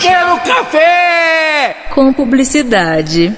Quero café! Com publicidade.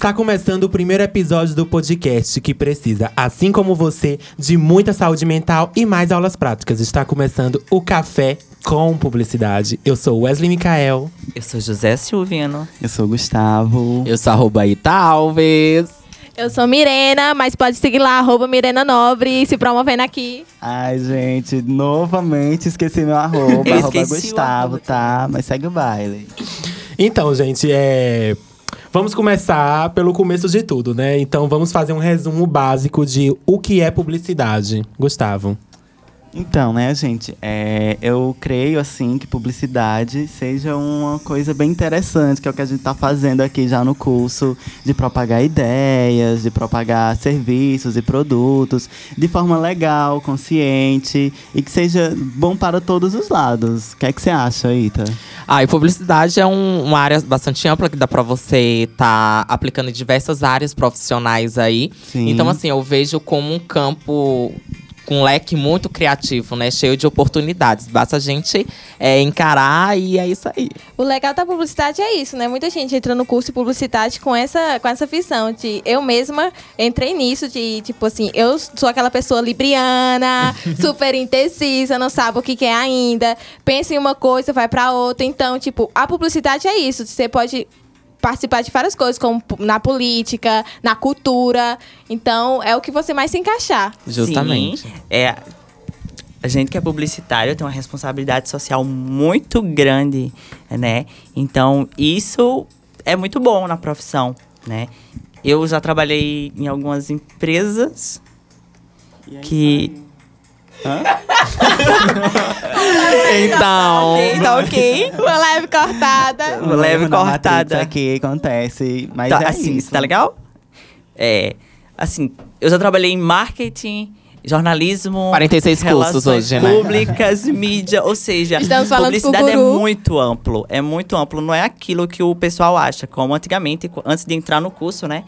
Está começando o primeiro episódio do podcast que precisa, assim como você, de muita saúde mental e mais aulas práticas. Está começando o Café com Publicidade. Eu sou Wesley Mikael. Eu sou José Silvino. Eu sou o Gustavo. Eu sou arroba Ita Alves. Eu sou Mirena, mas pode seguir lá, arroba Mirena Nobre, se promovendo aqui. Ai, gente, novamente esqueci meu arroba, arroba Gustavo, arroba tá? Mas segue o baile. Então, gente, é. Vamos começar pelo começo de tudo, né? Então vamos fazer um resumo básico de o que é publicidade. Gustavo. Então, né, gente, é, eu creio, assim, que publicidade seja uma coisa bem interessante, que é o que a gente tá fazendo aqui já no curso, de propagar ideias, de propagar serviços e produtos, de forma legal, consciente, e que seja bom para todos os lados. O que é que você acha, Ita? Ah, e publicidade é um- uma área bastante ampla que dá pra você estar aplicando em diversas áreas profissionais aí. Sim. Então, assim, eu vejo como um campo com um leque muito criativo, né? Cheio de oportunidades. Basta a gente é, encarar e é isso aí. O legal da publicidade é isso, né? Muita gente entra no curso de publicidade com essa, com essa visão de eu mesma entrei nisso, de tipo assim, eu sou aquela pessoa libriana, super indecisa, não sabe o que quer ainda, pensa em uma coisa, vai pra outra. Então, tipo, a publicidade é isso. Você pode participar de várias coisas, como na política, na cultura. Então, é o que você mais se encaixar. Justamente. Sim, é, a gente que é publicitário tem uma responsabilidade social muito grande, né? Então, isso é muito bom na profissão, né? Eu já trabalhei em algumas empresas que... Então. Ok, tá ok. Uma leve cortada. Uma leve cortada. aqui acontece, mas Tá, é assim, isso. tá legal? É, assim, eu já trabalhei em marketing, jornalismo, 46 cursos hoje, né? públicas, mídia, ou seja, Estamos publicidade é muito amplo, é muito amplo, não é aquilo que o pessoal acha, como antigamente, antes de entrar no curso, né?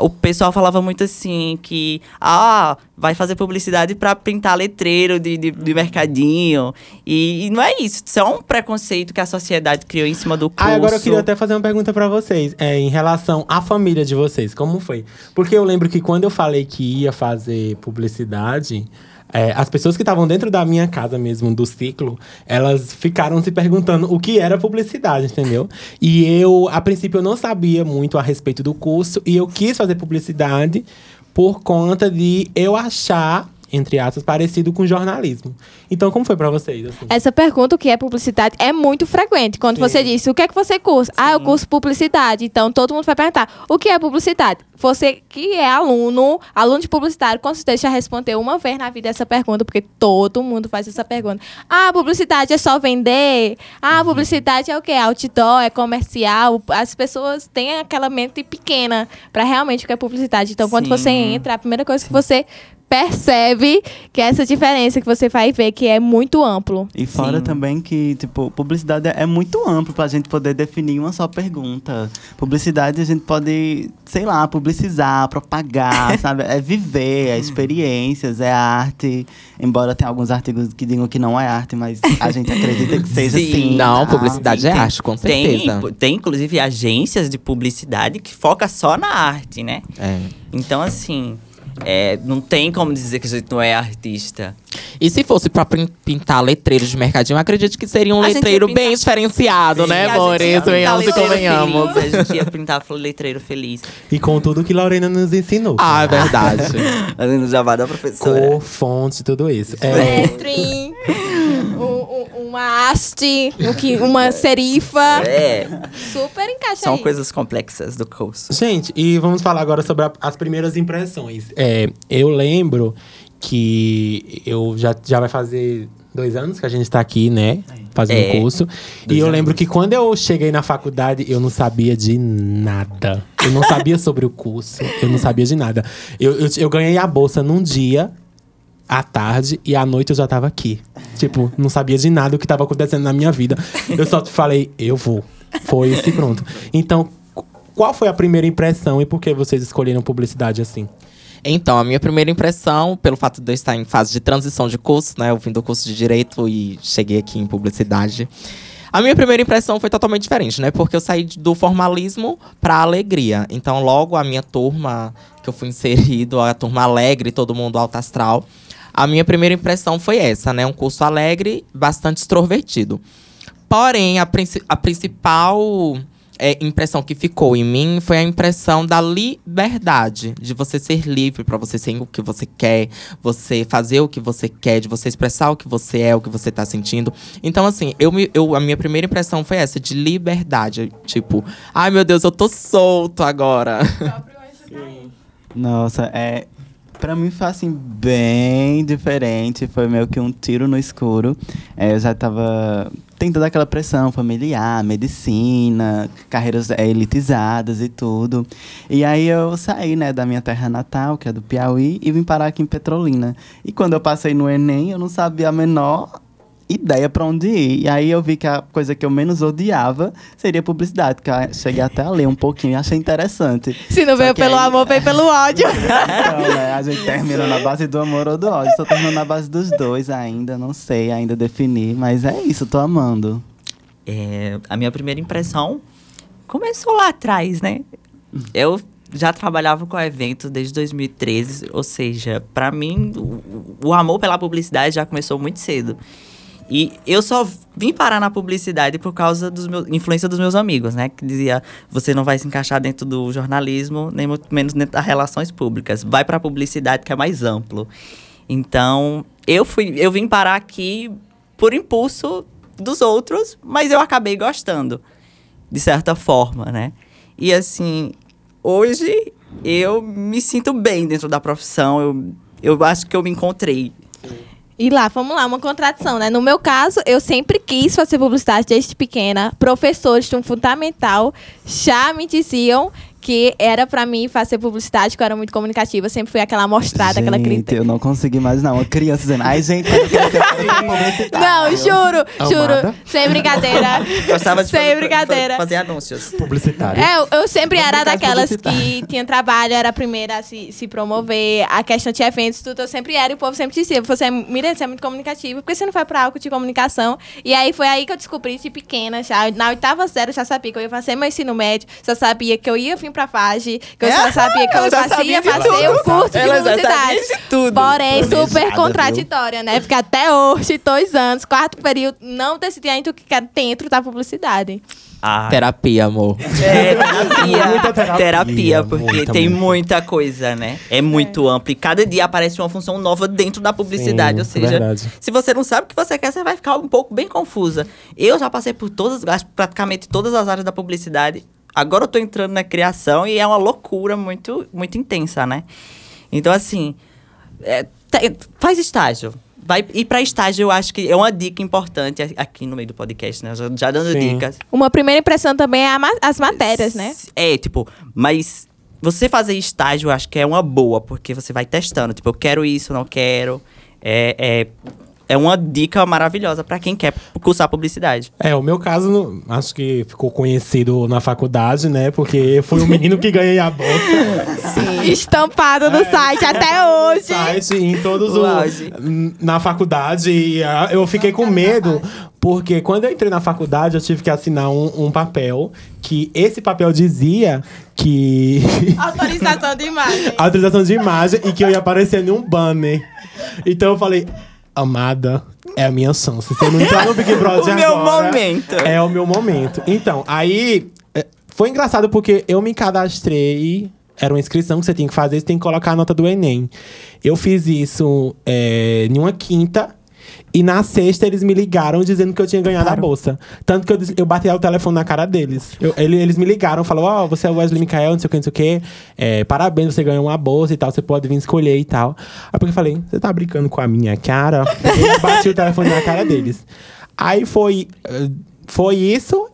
O pessoal falava muito assim que, ah, vai fazer publicidade pra pintar letreiro de, de, de mercadinho. E, e não é isso. Isso é um preconceito que a sociedade criou em cima do curso. Ah, agora eu queria até fazer uma pergunta pra vocês, é, em relação à família de vocês, como foi? Porque eu lembro que quando eu falei que ia fazer publicidade, é, as pessoas que estavam dentro da minha casa mesmo, do ciclo, elas ficaram se perguntando o que era publicidade, entendeu? E eu, a princípio, eu não sabia muito a respeito do curso, e eu quis fazer publicidade por conta de eu achar, entre aspas, parecido com jornalismo. Então, como foi pra vocês? assim? Essa pergunta, o que é publicidade, é muito frequente. Quando você diz, o que é que você cursa? Ah, eu curso publicidade. Então, todo mundo vai perguntar, o que é publicidade? Você que é aluno, aluno de publicidade, com certeza já respondeu uma vez na vida essa pergunta, porque todo mundo faz essa pergunta. Ah, publicidade é só vender? Ah, publicidade é o quê? Outdoor, é comercial? As pessoas têm aquela mente pequena para realmente o que é publicidade. Então, quando Sim. você entra, a primeira coisa que você percebe que é essa diferença que você vai ver que é muito amplo. E fora Sim. também que, tipo, publicidade é muito amplo pra gente poder definir uma só pergunta. Publicidade a gente pode, sei lá, publicizar, propagar, sabe? É viver, é experiências, é arte. Embora tenha alguns artigos que digam que não é arte, mas a gente acredita que seja Sim. sim. Não, tá? publicidade é Tem- arte, com Tem, certeza. tem, inclusive, agências de publicidade que foca só na arte, né? É. Então, assim, é, não tem como dizer que a gente não é artista. E se fosse pra pin- pintar letreiros de mercadinho, eu acredito que seria um A letreiro pintar- bem diferenciado, né, Sim, amores? pintar Venhamos e letreiro convenhamos. feliz, A gente ia pintar letreiro feliz. E com tudo que Lorena nos ensinou. Ah, é verdade. Fazendo jabá da professora. Cor, fonte, tudo isso. É, um- um- uma haste, um uma serifa. É, Super encaixa são aí. coisas complexas do curso. Gente, e vamos falar agora sobre a- as primeiras impressões. É, eu lembro que eu já, já vai fazer dois anos que a gente tá aqui, né? fazendo É. curso. E eu lembro que quando eu cheguei na faculdade, eu não sabia de nada. Eu não sabia sobre o curso. Eu não sabia de nada. Eu, eu, eu ganhei a bolsa num dia, à tarde, e à noite eu já tava aqui. Tipo, não sabia de nada o que tava acontecendo na minha vida. Eu só falei, eu vou. Foi isso e pronto. Então, qu- qual foi a primeira impressão e por que vocês escolheram publicidade assim? Então, a minha primeira impressão, pelo fato de eu estar em fase de transição de curso, né? Eu vim do curso de Direito e cheguei aqui em Publicidade. A minha primeira impressão foi totalmente diferente, né? Porque eu saí do formalismo para alegria. Então, logo a minha turma, que eu fui inserido, a turma alegre, todo mundo alto astral. A minha primeira impressão foi essa, né? Um curso alegre, bastante extrovertido. Porém, a, princi- a principal é, impressão que ficou em mim foi a impressão da liberdade, de você ser livre para você ser o que você quer, você fazer o que você quer, de você expressar o que você é, o que você tá sentindo. Então, assim, eu, eu, a minha primeira impressão foi essa, de liberdade. Tipo, ai meu Deus, eu tô solto agora. Nossa, é. Pra mim foi assim, bem diferente. Foi meio que um tiro no escuro. É, eu já tava. Tem toda aquela pressão familiar, medicina, carreiras é, elitizadas e tudo. E aí eu saí, né, da minha terra natal, que é do Piauí, e vim parar aqui em Petrolina. E quando eu passei no Enem, eu não sabia a menor ideia pra onde ir. E aí eu vi que a coisa que eu menos odiava seria publicidade, que eu cheguei até a ler um pouquinho e achei interessante. Se não Só veio pelo aí- amor, veio pelo ódio. Então, né, a gente termina na base do amor ou do ódio. Estou terminando na base dos dois ainda, não sei ainda definir, mas é isso, tô amando. É, a minha primeira impressão começou lá atrás, né? Eu já trabalhava com eventos desde 2013, ou seja, pra mim o, o amor pela publicidade já começou muito cedo. E eu só vim parar na publicidade por causa meus influência dos meus amigos, né? Que dizia, você não vai se encaixar dentro do jornalismo, nem muito menos dentro das relações públicas. Vai pra publicidade que é mais amplo. Então, eu fui, eu vim parar aqui por impulso dos outros, mas eu acabei gostando, de certa forma, né? E assim, hoje eu me sinto bem dentro da profissão, eu, eu acho que eu me encontrei. E lá, vamos lá, uma contradição, né? No meu caso, eu sempre quis fazer publicidade desde pequena. Professores de um fundamental já me diziam que era pra mim fazer publicidade, que eu era muito comunicativa. Eu sempre fui aquela amostrada, aquela gente, crítica. eu não consigo imaginar uma criança dizendo, ai gente, eu quero ser publicitário." Não, juro, juro. Amada. Sem brincadeira. Gostava de Sem fazer, brincadeira. fazer anúncios. Publicitário. É, eu, eu sempre era daquelas que tinha trabalho, era a primeira a se, se promover, a questão de eventos, tudo, eu sempre era, e o povo sempre dizia, você é, Miriam, você é muito comunicativa, por que você não vai pra algo de comunicação? E aí foi aí que eu descobri, de pequena, já, na oitava série, eu já sabia que eu ia fazer meu ensino médio, já sabia que eu ia vir pra FAGE, que eu É? já sabia que eu já fazia sabia de fazer tudo. o curso de Ela já sabia publicidade. de tudo. Porém, Planejada, super viu? contraditória, né? Porque até hoje, dois anos, quarto período, não decidi ainda o que quero dentro da publicidade. Ah, Terapia, amor. É, terapia. Muita terapia, terapia, porque muita, tem muita. muita coisa, né? É muito amplo. E cada dia aparece uma função nova dentro da publicidade. Sim, ou seja, verdade. se você não sabe o que você quer, você vai ficar um pouco bem confusa. Eu já passei por todas, praticamente todas as áreas da publicidade. Agora eu tô entrando na criação e é uma loucura muito, muito intensa, né? Então, assim, é, te- faz estágio. Vai, e para estágio, eu acho que é uma dica importante aqui no meio do podcast, né? Já, já dando Sim. dicas. Uma primeira impressão também é ma- as matérias, né? É, tipo, mas você fazer estágio, eu acho que é uma boa, porque você vai testando. Tipo, eu quero isso, não quero. É, é, é uma dica maravilhosa pra quem quer cursar publicidade. É, o meu caso, no- acho que ficou conhecido na faculdade, né? Porque fui o menino que ganhei a bolsa. Estampado no site até hoje. site, em todos os. Na faculdade. E ah, eu fiquei com medo, porque quando eu entrei na faculdade, eu tive que assinar um, um papel que esse papel dizia que. Autorização de imagem. autorização de imagem e que eu ia aparecer em um banner. Então eu falei, amada, é a minha chance. Se eu não entrar no Big Brother O meu agora, momento. É o meu momento. Então, aí é, foi engraçado porque eu me cadastrei. Era uma inscrição que você tem que fazer, você tem que colocar a nota do Enem. Eu fiz isso é, em uma quinta. E na sexta eles me ligaram dizendo que eu tinha ganhado a bolsa. Tanto que eu, eu bati o telefone na cara deles. Eu- ele- eles me ligaram, falou: Ó, você é o Wesley Mikael, não sei o que, não sei o que. É, parabéns, você ganhou uma bolsa e tal, você pode vir escolher e tal. Aí porque eu falei: você tá brincando com a minha cara? Eu bati o telefone na cara deles. Aí foi, eh, foi isso.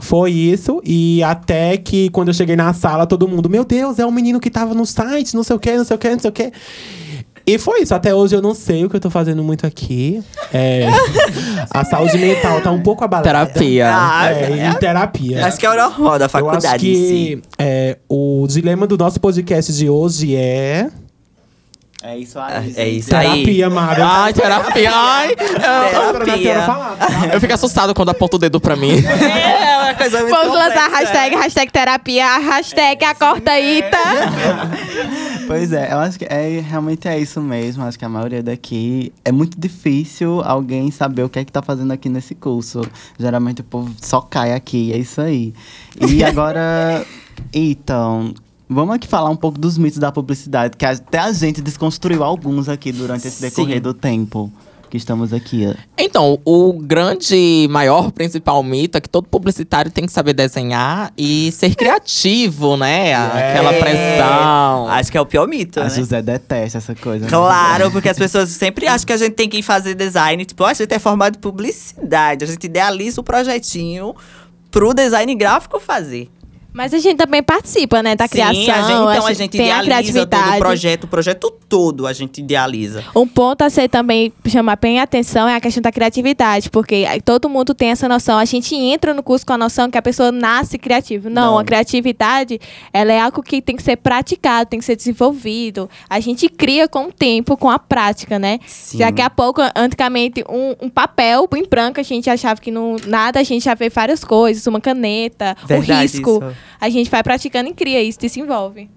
Foi isso. E até que quando eu cheguei na sala, todo mundo, meu Deus, é o menino que tava no site, não sei o que, não sei o que, não sei o que. E foi isso. Até hoje eu não sei o que eu tô fazendo muito aqui. É, a saúde mental tá um pouco abalada. Terapia. Ah, É, em terapia. Acho que é o normal da Eu faculdade acho em si. que é, o dilema do nosso podcast de hoje é. É isso aí. É gente. isso aí. Terapia, Mário. Ai, terapia. Ai, eu, Terapia. eu fico assustado quando aponta o dedo pra mim. É uma coisa muito Vamos lançar a complexa. hashtag, hashtag terapia, hashtag a corta Ita. Pois é, eu acho que é, realmente é isso mesmo. Acho que a maioria daqui é muito difícil alguém saber o que é que tá fazendo aqui nesse curso. Geralmente o povo só cai aqui, é isso aí. E agora, então, vamos aqui falar um pouco dos mitos da publicidade, que até a gente desconstruiu alguns aqui durante esse decorrer Sim. do tempo que estamos aqui. ó. Então, o grande, maior, principal mito é que todo publicitário tem que saber desenhar e ser criativo, né? Aquela É. pressão. Acho que é o pior mito, A né? José detesta essa coisa. né? Claro, porque as pessoas sempre acham que a gente tem que fazer design. Tipo, "Ó, a gente é formado em publicidade. A gente idealiza o projetinho pro design gráfico fazer. Mas a gente também participa, né, da Sim, criação. a gente, então a gente tem a idealiza todo o criatividade. projeto. O projeto todo a gente idealiza. Um ponto a ser também chamar bem a atenção é a questão da criatividade, porque todo mundo tem essa noção. A gente entra no curso com a noção que a pessoa nasce criativa. Não, Não. a criatividade ela é algo que tem que ser praticado, tem que ser desenvolvido. A gente cria com o tempo, com a prática, né? Sim. Daqui a pouco, antigamente, um, um papel em branco, a gente achava que não nada, a gente já fez várias coisas, uma caneta, o Verdade risco. isso. A gente vai praticando e cria isso, desenvolve.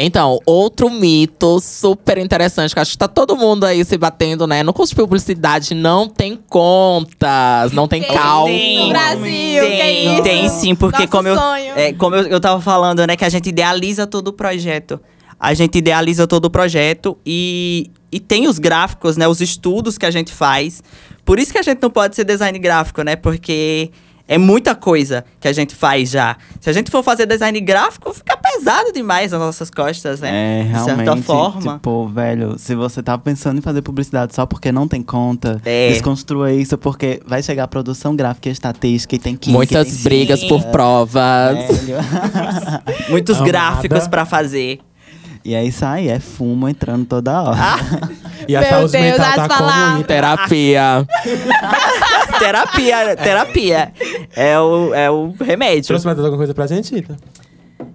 Então, outro mito super interessante, que acho que tá todo mundo aí se batendo, né? No curso de publicidade não tem contas, não tem Tem. cálculo. Tem. No Brasil, que é tem, isso? tem sim, porque Nosso como, eu, sonho. é, como eu, eu tava falando, né, que a gente idealiza todo o projeto. A gente idealiza todo o projeto e, e tem os gráficos, né, os estudos que a gente faz. Por isso que a gente não pode ser design gráfico, né, porque é muita coisa que a gente faz já. Se a gente for fazer design gráfico, fica pesado demais nas nossas costas, né? É, De realmente. certa forma. Tipo, velho, se você tá pensando em fazer publicidade só porque não tem conta, É. desconstrua isso, porque vai chegar a produção gráfica e estatística e tem que. Muitas brigas por provas. Muitos Amada. gráficos pra fazer. E é isso aí, é fumo entrando toda hora. E a saúde Deus, mental tá palavras. como Terapia. terapia, terapia. É o, é o remédio. Trouxe mais alguma coisa pra gente, Ita?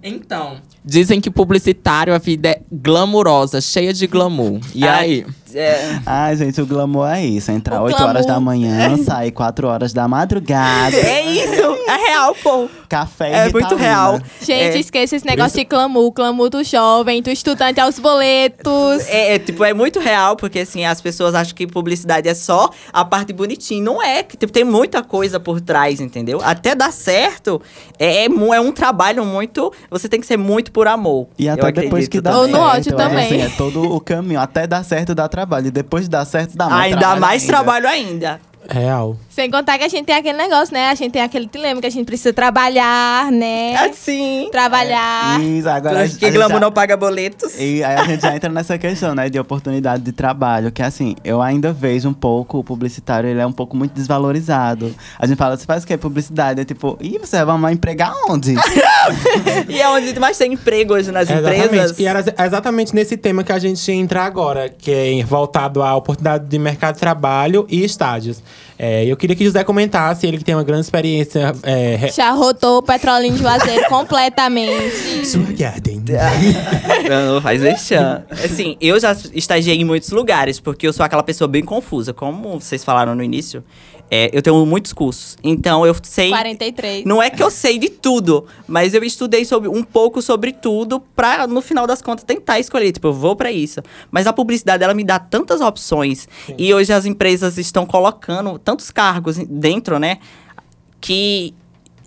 Então, dizem que publicitário a vida é glamurosa, cheia de glamour. E Ah, aí? É, Ai, gente, o glamour é isso. Entrar O 8 horas da glamour. manhã, sair 4 horas da madrugada. é isso, é real, pô. Café e É muito real. Gente, É. esqueça esse negócio de clamor, clamor do jovem, do estudante aos boletos. É, é, tipo, é muito real, porque assim, as pessoas acham que publicidade é só a parte bonitinha. Não é, que tipo, tem muita coisa por trás, entendeu? Até dar certo, é, é, é um trabalho muito. Você tem que ser muito por amor. E até depois que dá Ou certo. no ódio é, também. assim, é todo o caminho. Até dar certo dá trabalho. E depois de dar certo dá mais Ainda trabalho. mais ainda. trabalho ainda. Real. Sem contar que a gente tem aquele negócio, né? A gente tem aquele dilema que a gente precisa trabalhar, né? Assim. Trabalhar. Isso, agora a gente- Porque a gente glamour já- não paga boletos. E aí a gente já entra nessa questão, né, de oportunidade de trabalho, que assim, eu ainda vejo um pouco o publicitário, ele é um pouco muito desvalorizado. A gente fala, você faz o quê? Publicidade, é tipo, ih, você vai mais empregar onde? e é onde mais tem emprego hoje nas empresas. Exatamente. E era ex- exatamente nesse tema que a gente ia entrar agora, que é voltado à oportunidade de mercado de trabalho e estágios. É, eu queria que José comentasse, ele que tem uma grande experiência. É, re- Já rotou o petrolinho de Juazeiro completamente. Sua Garden. Não, não faz vexame. Assim, eu já estagiei em muitos lugares, porque eu sou aquela pessoa bem confusa. Como vocês falaram no início, é, eu tenho muitos cursos. Então eu sei. 43. Não é que eu sei de tudo, mas eu estudei sobre, um pouco sobre tudo pra, no final das contas, tentar escolher. Tipo, eu vou pra isso. Mas a publicidade, ela me dá tantas opções. E hoje as empresas estão colocando tantos cargos dentro, né? Que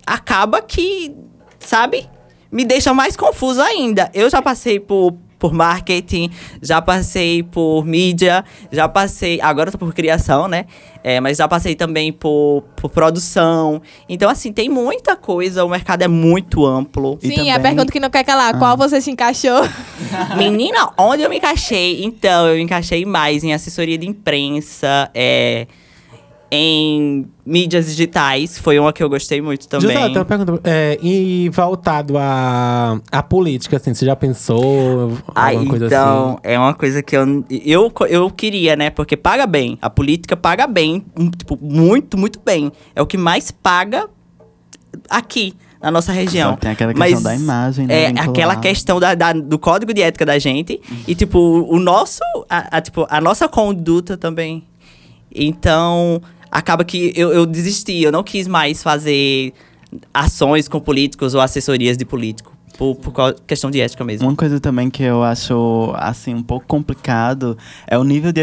acaba que, sabe? Me deixa mais confuso ainda. Eu já passei por, por marketing, já passei por mídia, já passei. Agora eu tô por criação, né? É, mas já passei também por, por produção. Então, assim, tem muita coisa, o mercado é muito amplo. E Sim, também- a pergunta que não quer calar. Qual você se encaixou? Menina, onde eu me encaixei? Então, eu me encaixei mais em assessoria de imprensa, é, em mídias digitais, foi uma que eu gostei muito também. Eu tenho uma pergunta. É, e voltado à, à política, assim, você já pensou Ah, alguma coisa então, assim? é uma coisa que eu, eu, eu queria, né? Porque paga bem. A política paga bem, um, tipo, muito, muito bem. É o que mais paga aqui, na nossa região. Só tem aquela questão Mas da imagem, né, É, vinculada. aquela questão da, da- do código de ética da gente. E, tipo, o nosso... A, a, tipo, a nossa conduta também. Então, acaba que eu, eu desisti. Eu não quis mais fazer ações com políticos ou assessorias de político. Por, por questão de ética mesmo. Uma coisa também que eu acho, assim, um pouco complicado é o nível de,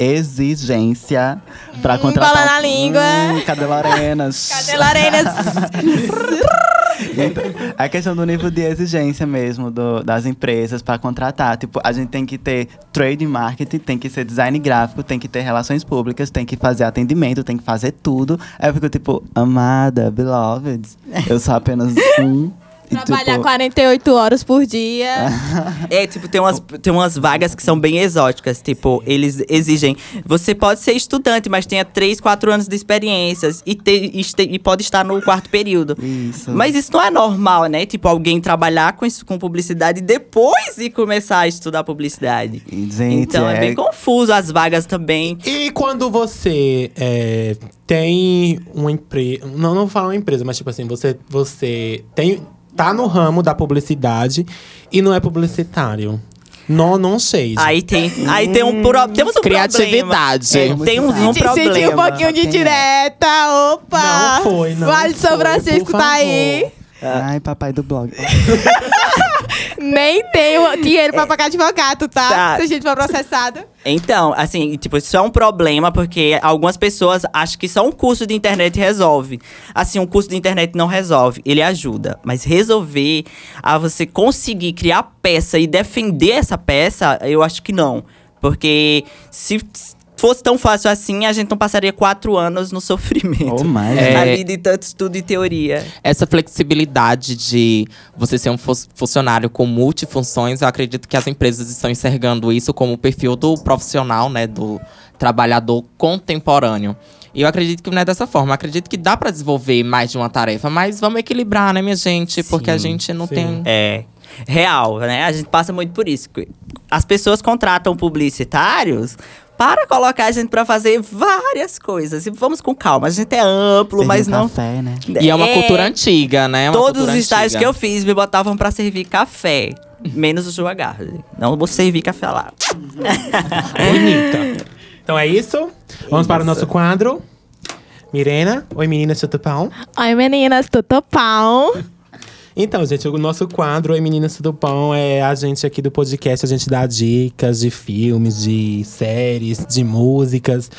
exigência pra Hum, contratar... bola na língua. Hum, cadê Lorena? Cadê Lorena? Então, a questão do nível de exigência mesmo do- das empresas para contratar. Tipo, a gente tem que ter trade marketing, tem que ser design gráfico, tem que ter relações públicas, tem que fazer atendimento, tem que fazer tudo. Aí eu fico tipo, amada, beloved, eu sou apenas um. E, Trabalhar tipo, 48 horas por dia. É, tipo, tem umas, tem umas vagas que são bem exóticas. Tipo, eles exigem. Você pode ser estudante, mas tenha 3, 4 anos de experiências e, ter, e, e pode estar no quarto período. Isso. Mas isso não é normal, né? Tipo, alguém trabalhar com, isso, com publicidade e depois ir começar a estudar publicidade. E, gente, então é, é- bem confuso as vagas também. E quando você é, tem uma empresa. Não, não vou falar uma empresa, mas tipo assim, você, você tem, tá no ramo da publicidade e não é publicitário. Não, não sei. Aí tem, aí tem um pro, temos um Criatividade. problema. É, tem um, um problema. Senti um pouquinho de direta. Opa! Não foi, não Vale foi, São Francisco tá aí. Ai, papai do blog. Nem tenho dinheiro pra pagar advogado, tá? Tá. Se a gente for processado. Então, assim, tipo, isso é um problema porque algumas pessoas acham que só um curso de internet resolve. Assim, um curso de internet não resolve, ele ajuda. Mas resolver a você conseguir criar peça e defender essa peça, eu acho que não. Porque se fosse tão fácil assim, a gente não passaria quatro anos no sofrimento. Ou mais. É. Ali de tanto estudo e teoria. Essa flexibilidade de você ser um fu- funcionário com multifunções, eu acredito que as empresas estão enxergando isso como o perfil do profissional, né, do trabalhador contemporâneo. E eu acredito que não é dessa forma. Eu acredito que dá para desenvolver mais de uma tarefa, mas vamos equilibrar, né, minha gente? Porque a Sim, gente não sim. tem. É. Real, né? A gente passa muito por isso. As pessoas contratam publicitários para colocar a gente para fazer várias coisas. E vamos com calma. A gente é amplo, Servir mas não. café, né? E é uma cultura antiga, né? É uma Todos os estágios antiga. que eu fiz me botavam para servir café. Menos o João Garden. Não vou servir café lá. Bonita. Então é isso. Vamos para o nosso quadro. Mirena, oi meninas, tudo bom? Oi, meninas, tudo pão. Então, gente, o nosso quadro Oi Meninas Tudo Bom é a gente aqui do podcast, a gente dá dicas de filmes, de séries, de músicas,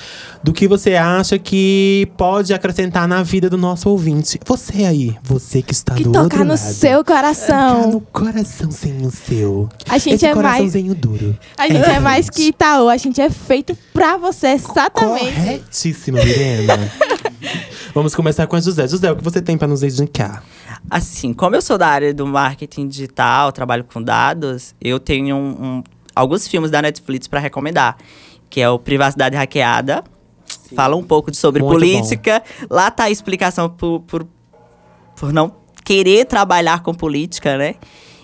do que você acha que pode acrescentar na vida do nosso ouvinte. Você aí, você que está Que do tocar outro no lado. seu Tocar coração. no coraçãozinho seu. A gente Esse é mais- coraçãozinho duro. A gente é mais que Itaú, a gente é feito pra você, exatamente. Corretíssima, Mirena. Vamos começar com a José. José, o que você tem pra nos indicar? Assim, como eu sou da área do marketing digital, trabalho com dados, eu tenho um- um- alguns filmes da Netflix para recomendar, que é o Privacidade Hackeada. Fala um pouco de- sobre Muito política. Lá tá a explicação por, por, por não querer trabalhar com política, né?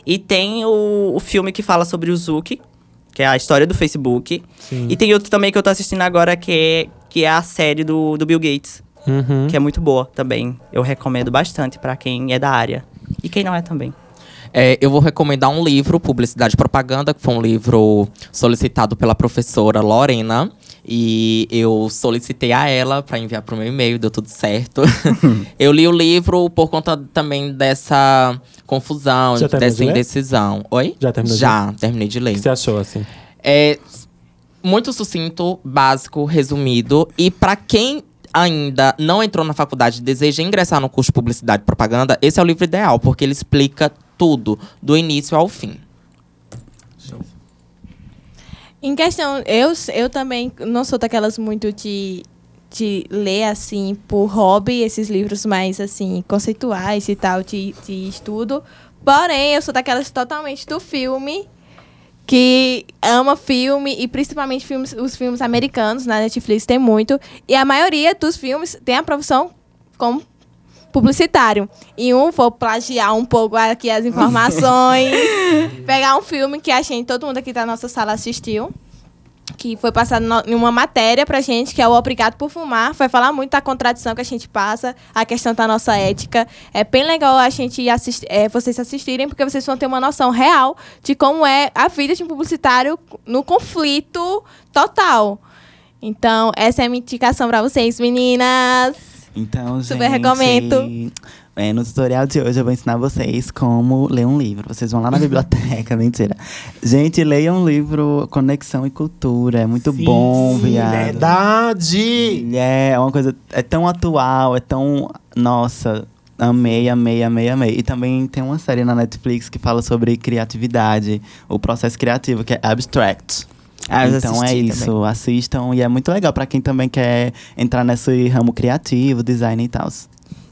E tem o, o filme que fala sobre o Zuck, que é a história do Facebook. Sim. E tem outro também que eu tô assistindo agora, que é, que é a série do, do Bill Gates Uhum. que é muito boa também. Eu recomendo bastante pra quem é da área. E quem não é também. É, eu vou recomendar um livro, Publicidade e Propaganda, que foi um livro solicitado pela professora Lorena. E eu solicitei a ela para enviar para o meu e-mail, deu tudo certo. eu li o livro por conta também dessa confusão, dessa de ler? indecisão. Oi? Já terminou de Já, terminei de O ler. que você achou, assim? É muito sucinto, básico, resumido. E para quem ainda não entrou na faculdade e deseja ingressar no curso de Publicidade e Propaganda, esse é o livro ideal, porque ele explica tudo, do início ao fim. Em questão, eu, eu também não sou daquelas muito de, de ler, assim, por hobby, esses livros mais, assim, conceituais e tal, de, de estudo. Porém, eu sou daquelas totalmente do filme, que ama filme e principalmente filmes, os filmes americanos na Netflix tem muito e a maioria dos filmes tem a profissão como publicitário. E um vou plagiar um pouco aqui as informações, pegar um filme que a gente todo mundo aqui da nossa sala assistiu. Que foi passado em uma matéria pra gente, que é o Obrigado por Fumar. Vai falar muito da contradição que a gente passa, a questão da nossa ética. É bem legal a gente assistir, é, vocês assistirem, porque vocês vão ter uma noção real de como é a vida de um publicitário no conflito total. Então, essa é a minha indicação pra vocês, meninas. Então, Super gente, recomendo. É, no tutorial de hoje eu vou ensinar vocês como ler um livro. Vocês vão lá na biblioteca, mentira. Gente, leiam um livro Conexão e Cultura. É muito Sim, bom, viado. Verdade! É, é uma coisa. É tão atual, é tão. Nossa, amei, amei, amei, amei. E também tem uma série na Netflix que fala sobre criatividade, o processo criativo, que é Abstract. Ah, então é isso, também. assistam e é muito legal pra quem também quer entrar nesse ramo criativo, design e tal.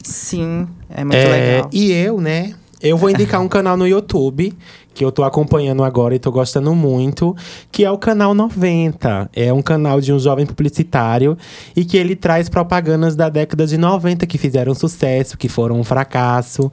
Sim, é muito É, legal. E eu, né? Eu vou indicar um canal no YouTube que eu tô acompanhando agora e tô gostando muito, que é o canal 90. É um canal de um jovem publicitário e que ele traz propagandas da década de 90 que fizeram sucesso, que foram um fracasso.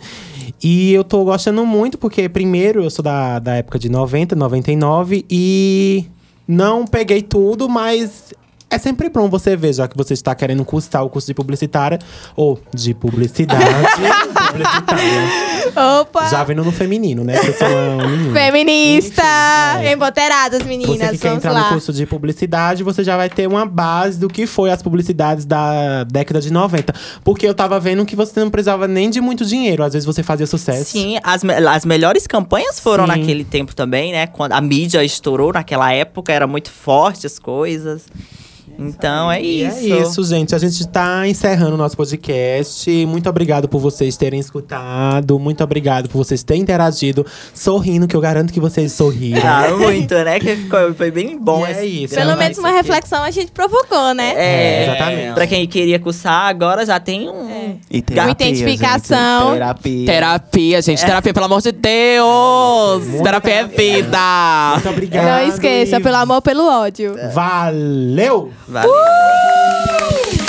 E eu tô gostando muito porque primeiro eu sou da, da época de 90, 99 e não peguei tudo, mas é sempre bom você ver, já que você está querendo cursar o curso de publicitária ou de publicidade publicitária. Opa! Já vendo no feminino, né? Sou. Feminista! Enfim, é. Empoderadas, meninas. Você que quer entrar lá. no curso de publicidade, você já vai ter uma base do que foi as publicidades da década de 90. Porque eu tava vendo que você não precisava nem de muito dinheiro. Às vezes você fazia sucesso. Sim, as, me- as melhores campanhas foram Sim. naquele tempo também, né? Quando a mídia estourou naquela época, era muito forte as coisas. Então é E isso. é isso, gente. A gente tá encerrando o nosso podcast. Muito obrigado por vocês terem escutado. Muito obrigado por vocês terem interagido, sorrindo, que eu garanto que vocês sorriram. Ah, muito, né? Que ficou, foi bem bom. E é esse isso. Pelo menos uma reflexão a gente provocou, né? É, É, exatamente. Pra quem queria cursar, agora já tem um. E Uma identificação. Gente, terapia. Terapia, gente. Terapia, pelo amor de Deus! Muito terapia é vida! Muito obrigado. Não esqueça, e pelo amor, pelo ódio. Valeu! Valeu. Quero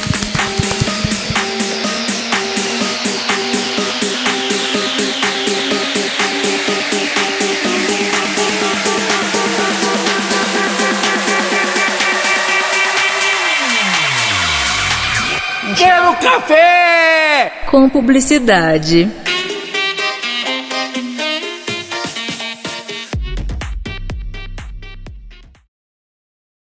café! Com publicidade.